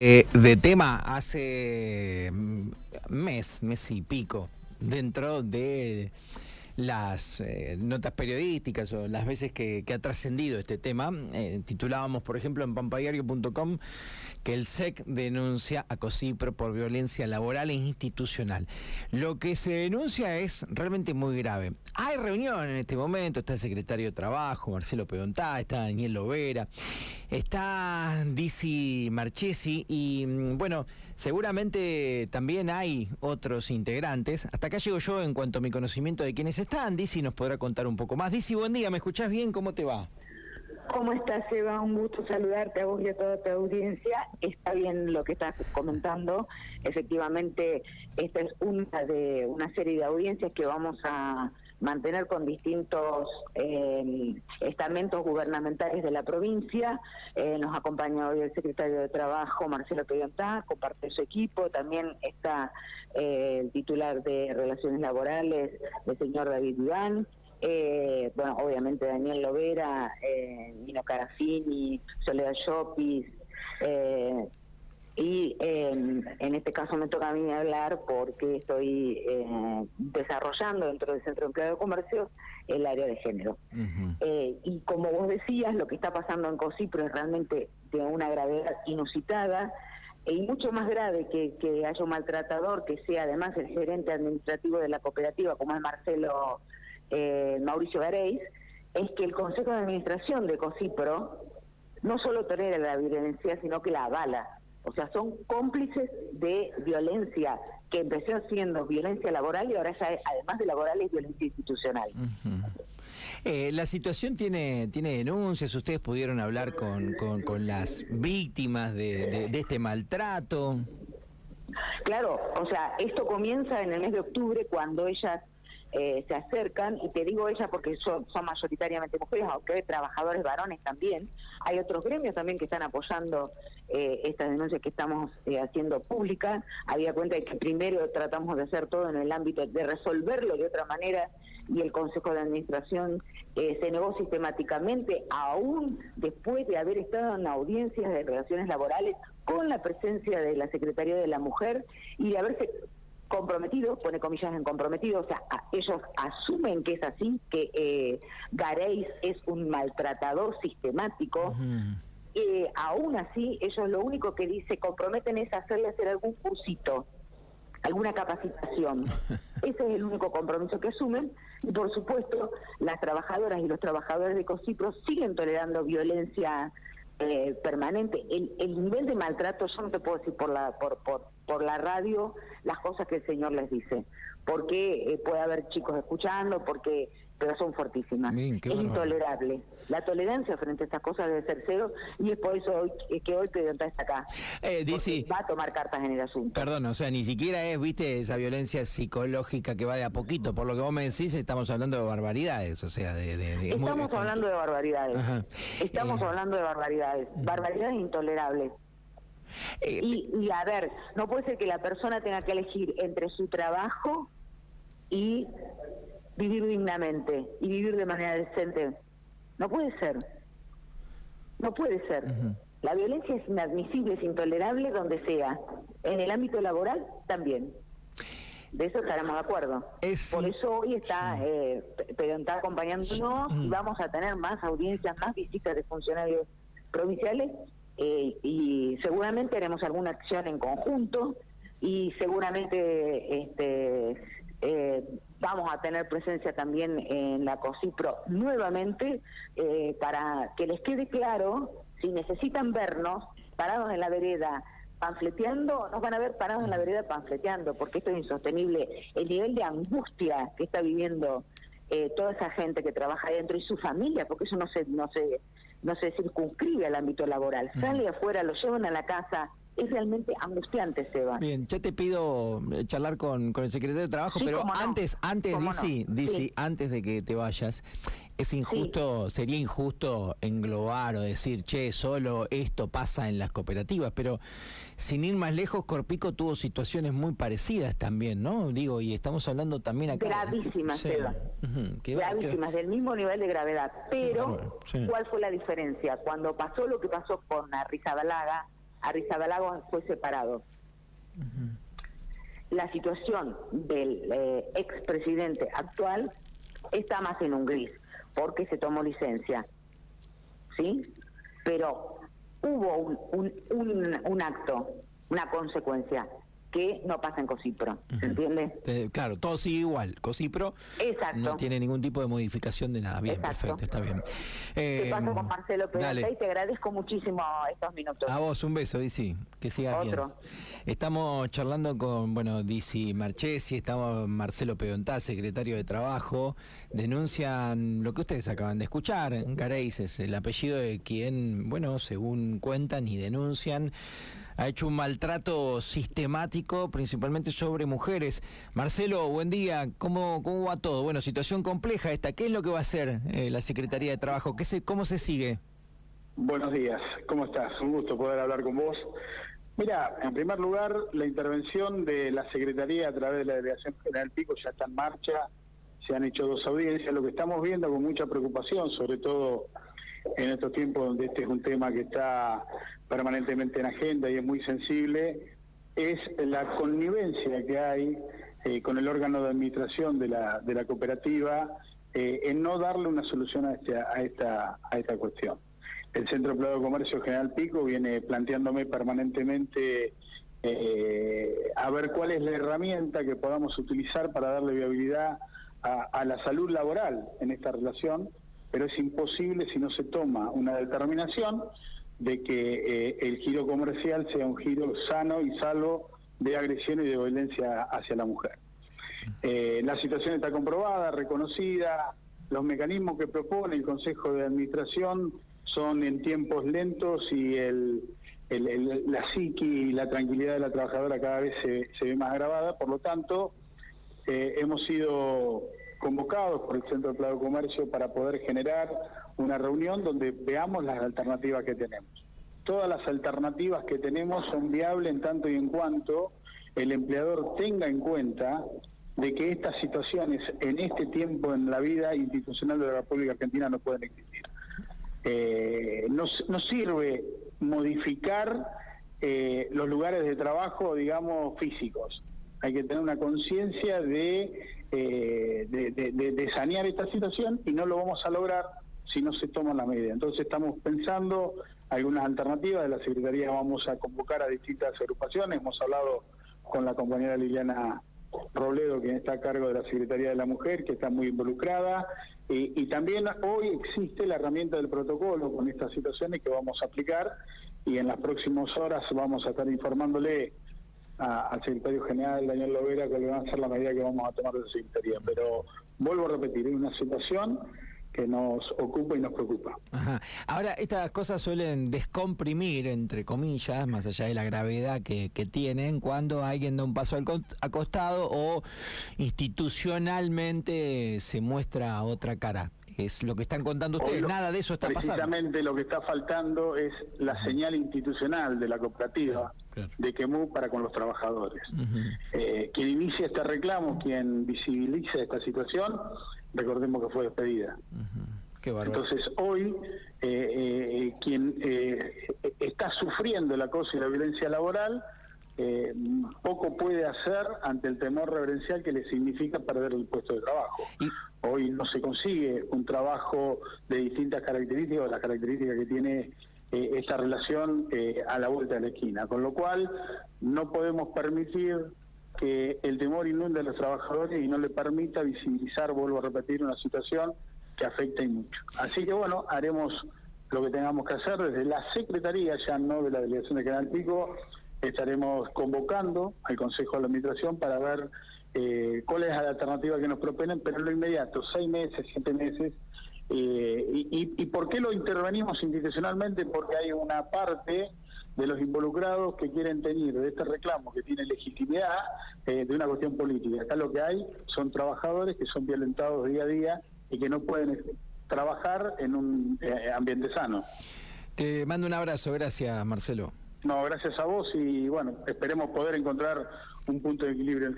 Eh, de tema hace mm, mes, mes y pico, dentro de las eh, notas periodísticas o las veces que, ha trascendido este tema. Eh, titulábamos, por ejemplo, en pampadiario.com que el SEC denuncia a COSIPRO por violencia laboral e institucional. Lo que se denuncia es realmente muy grave. Hay reunión en este momento, está el secretario de Trabajo, Marcelo Pedontá, está Daniel Lovera, está Dizzy Marchesi y, mm, bueno, seguramente también hay otros integrantes. Hasta acá llego yo en cuanto a mi conocimiento de quiénes están. Dizzy nos podrá contar un poco más. Dizzy, buen día, ¿me escuchás bien? ¿Cómo te va? ¿Cómo estás, Eva? Un gusto saludarte a vos y a toda tu audiencia. Está bien lo que estás comentando. Efectivamente, esta es una de una serie de audiencias que vamos a mantener con distintos eh, estamentos gubernamentales de la provincia. Eh, nos acompaña hoy el secretario de Trabajo, Marcelo Peyontá, comparte su equipo. También está eh, el titular de Relaciones Laborales, el señor David Iván. Bueno, obviamente Daniel Lovera, Nino Carafini, Soledad Llopis, y em, en este caso me toca a mí hablar porque estoy eh, desarrollando dentro del Centro de Empleo de Comercio el área de género. Eh, y como vos decías, lo que está pasando en COSIPRO es realmente de una gravedad inusitada y mucho más grave que, que haya un maltratador que sea además el gerente administrativo de la cooperativa, como es Marcelo eh, Mauricio Gareis, es que el Consejo de Administración de COSIPRO no solo tolera la violencia, sino que la avala. O sea, son cómplices de violencia que empezó siendo violencia laboral y ahora además de laboral es violencia institucional. Eh, la situación tiene, tiene denuncias, ustedes pudieron hablar con, con, las víctimas de, de, este maltrato. Claro, o sea, esto comienza en el mes de octubre cuando ellas eh, se acercan, y te digo ella porque son, mayoritariamente mujeres, aunque hay trabajadores varones también, hay otros gremios también que están apoyando eh, esta denuncia que estamos eh, haciendo pública, había cuenta de que primero tratamos de hacer todo en el ámbito de resolverlo de otra manera y el Consejo de Administración se negó sistemáticamente, aún después de haber estado en audiencias de relaciones laborales con la presencia de la Secretaría de la Mujer y haberse comprometido, pone comillas en comprometido, o sea, ellos asumen que es así, que eh, Gareis es un maltratador sistemático. Eh, aún así, ellos lo único que dice, comprometen es hacerle hacer algún cursito, alguna capacitación. Ese es el único compromiso que asumen. Y por supuesto, las trabajadoras y los trabajadores de COSIPRO siguen tolerando violencia eh, permanente. El, el, nivel de maltrato, yo no te puedo decir por la, por, por, por la radio las cosas que el Señor les dice, porque eh, puede haber chicos escuchando, porque pero son fuertísimas. es intolerable. La tolerancia frente a estas cosas debe ser cero y es por eso hoy, que hoy Pedro está acá. Eh, dice, va a tomar cartas en el asunto. Perdón, o sea, ni siquiera es, viste, esa violencia psicológica que va de a poquito. Por lo que vos me decís, estamos hablando de barbaridades, o sea, de... estamos hablando de barbaridades. Estamos eh, hablando de barbaridades. Barbaridades intolerables. Eh, y, y a ver, no puede ser que la persona tenga que elegir entre su trabajo y vivir dignamente y vivir de manera decente. No puede ser. No puede ser. La violencia es inadmisible, es intolerable donde sea. En el ámbito laboral también. De eso estaremos de acuerdo. Por eso hoy está, eh, pero está acompañándonos y vamos a tener más audiencias, más visitas de funcionarios provinciales eh, y seguramente haremos alguna acción en conjunto y seguramente este, eh, vamos a tener presencia también en la COSIPRO nuevamente eh, para que les quede claro, si necesitan vernos parados en la vereda panfleteando, nos van a ver parados en la vereda panfleteando, porque esto es insostenible. El nivel de angustia que está viviendo eh, toda esa gente que trabaja adentro y su familia, porque eso no se, no se, no se circunscribe al ámbito laboral. Sale afuera, lo llevan a la casa, es realmente angustiante, Seba. Bien, ya te pido eh, charlar con, con el secretario de Trabajo, pero antes, antes, Dici, antes de que te vayas, es injusto, sería injusto englobar o decir, che, solo esto pasa en las cooperativas, pero sin ir más lejos, Corpico tuvo situaciones muy parecidas también, ¿no? Digo, y estamos hablando también acá. Gravísimas, Seba. Gravísimas, del mismo nivel de gravedad. Pero, ¿cuál fue la diferencia? Cuando pasó lo que pasó con la Balaga Arrizabalaga fue separado. La situación del eh, expresidente actual está más en un gris, porque se tomó licencia. ¿Sí? Pero hubo un, un, un acto, una consecuencia que no pasa en Cosipro, ¿se entiende? claro, todo sigue igual. Cosipro no tiene ningún tipo de modificación de nada. Bien, perfecto, está bien. te paso con Marcelo Pérez y te agradezco muchísimo estos minutos. A vos, un beso, Disi, que sigas bien. Estamos charlando con, bueno, Disi Marchesi, estamos Marcelo Pedontá, secretario de Trabajo, denuncian lo que ustedes acaban de escuchar, Gareis es el apellido de quien, bueno, según cuentan y denuncian, ha hecho un maltrato sistemático, principalmente sobre mujeres. Marcelo, buen día. ¿Cómo, cómo va todo? Bueno, situación compleja esta. ¿Qué es lo que va a hacer eh, la Secretaría de Trabajo? ¿Qué se, ¿Cómo se sigue? Buenos días. ¿Cómo estás? Un gusto poder hablar con vos. Mira, en primer lugar, la intervención de la Secretaría a través de la Delegación General Pico ya está en marcha. Se han hecho dos audiencias. Lo que estamos viendo con mucha preocupación, sobre todo en estos tiempos donde este es un tema que está permanentemente en agenda y es muy sensible, es la connivencia que hay eh, con el órgano de administración de la, de la cooperativa eh, en no darle una solución a, este, a, esta, a esta cuestión. El Centro Empleado de Comercio General Pico viene planteándome permanentemente eh, a ver cuál es la herramienta que podamos utilizar para darle viabilidad a la salud laboral en esta relación pero es imposible si no se toma una determinación de que eh, el giro comercial sea un giro sano y salvo de agresión y de violencia hacia la mujer. Eh, la situación está comprobada, reconocida, los mecanismos que propone el Consejo de Administración son en tiempos lentos y la psiqui y la tranquilidad de la trabajadora cada vez se, se ve más agravada, por lo tanto, eh, hemos sido convocados por el Centro de Plado Comercio para poder generar una reunión donde veamos las alternativas que tenemos. Todas las alternativas que tenemos son viables en tanto y en cuanto el empleador tenga en cuenta de que estas situaciones en este tiempo en la vida institucional de la República Argentina no pueden existir. Eh, no, sirve modificar eh, los lugares de trabajo, digamos, físicos. Hay que tener una conciencia de eh, de, sanear esta situación y no lo vamos a lograr si no se toman las medidas. Entonces estamos pensando algunas alternativas, de la Secretaría vamos a convocar a distintas agrupaciones, hemos hablado con la compañera Liliana Robledo, que está a cargo de la Secretaría de la Mujer, que está muy involucrada, y, también hoy existe la herramienta del protocolo con estas situaciones que vamos a aplicar y en las próximas horas vamos a estar informándole al secretario general Daniel Lovera que le van a ser la medida que vamos a tomar de la secretaría. Pero vuelvo a repetir, es una situación que nos ocupa y nos preocupa. Ahora, estas cosas suelen descomprimir, entre comillas, más allá de la gravedad que, tienen, cuando alguien da un paso al costado o institucionalmente se muestra otra cara es lo que están contando ustedes, nada de eso está pasando. Precisamente lo que está faltando es la señal institucional de la cooperativa de Quemú para con los trabajadores. Eh, quien inicia este reclamo, quien visibiliza esta situación, recordemos que fue despedida. Entonces hoy eh, eh, quien está sufriendo el acoso y la violencia laboral poco puede hacer ante el temor reverencial que le significa perder el puesto de trabajo. Hoy no se consigue un trabajo de distintas características o las características que tiene eh, esta relación eh, a la vuelta de la esquina, con lo cual no podemos permitir que el temor inunde a los trabajadores y no le permita visibilizar, vuelvo a repetir, una situación que afecta y mucho. Así que bueno, haremos lo que tengamos que hacer desde la Secretaría, ya no de la Delegación de Canal Pico, estaremos convocando al Consejo de la Administración para ver eh, cuál es la alternativa que nos proponen, pero en lo inmediato, seis meses, siete meses. Eh, y, y, por qué lo intervenimos institucionalmente? Porque hay una parte de los involucrados que quieren tener de este reclamo, que tiene legitimidad eh, de una cuestión política. Acá lo que hay son trabajadores que son violentados día a día y que no pueden trabajar en un ambiente sano. Te mando un abrazo, gracias Marcelo. No, gracias a vos y bueno, esperemos poder encontrar un punto de equilibrio en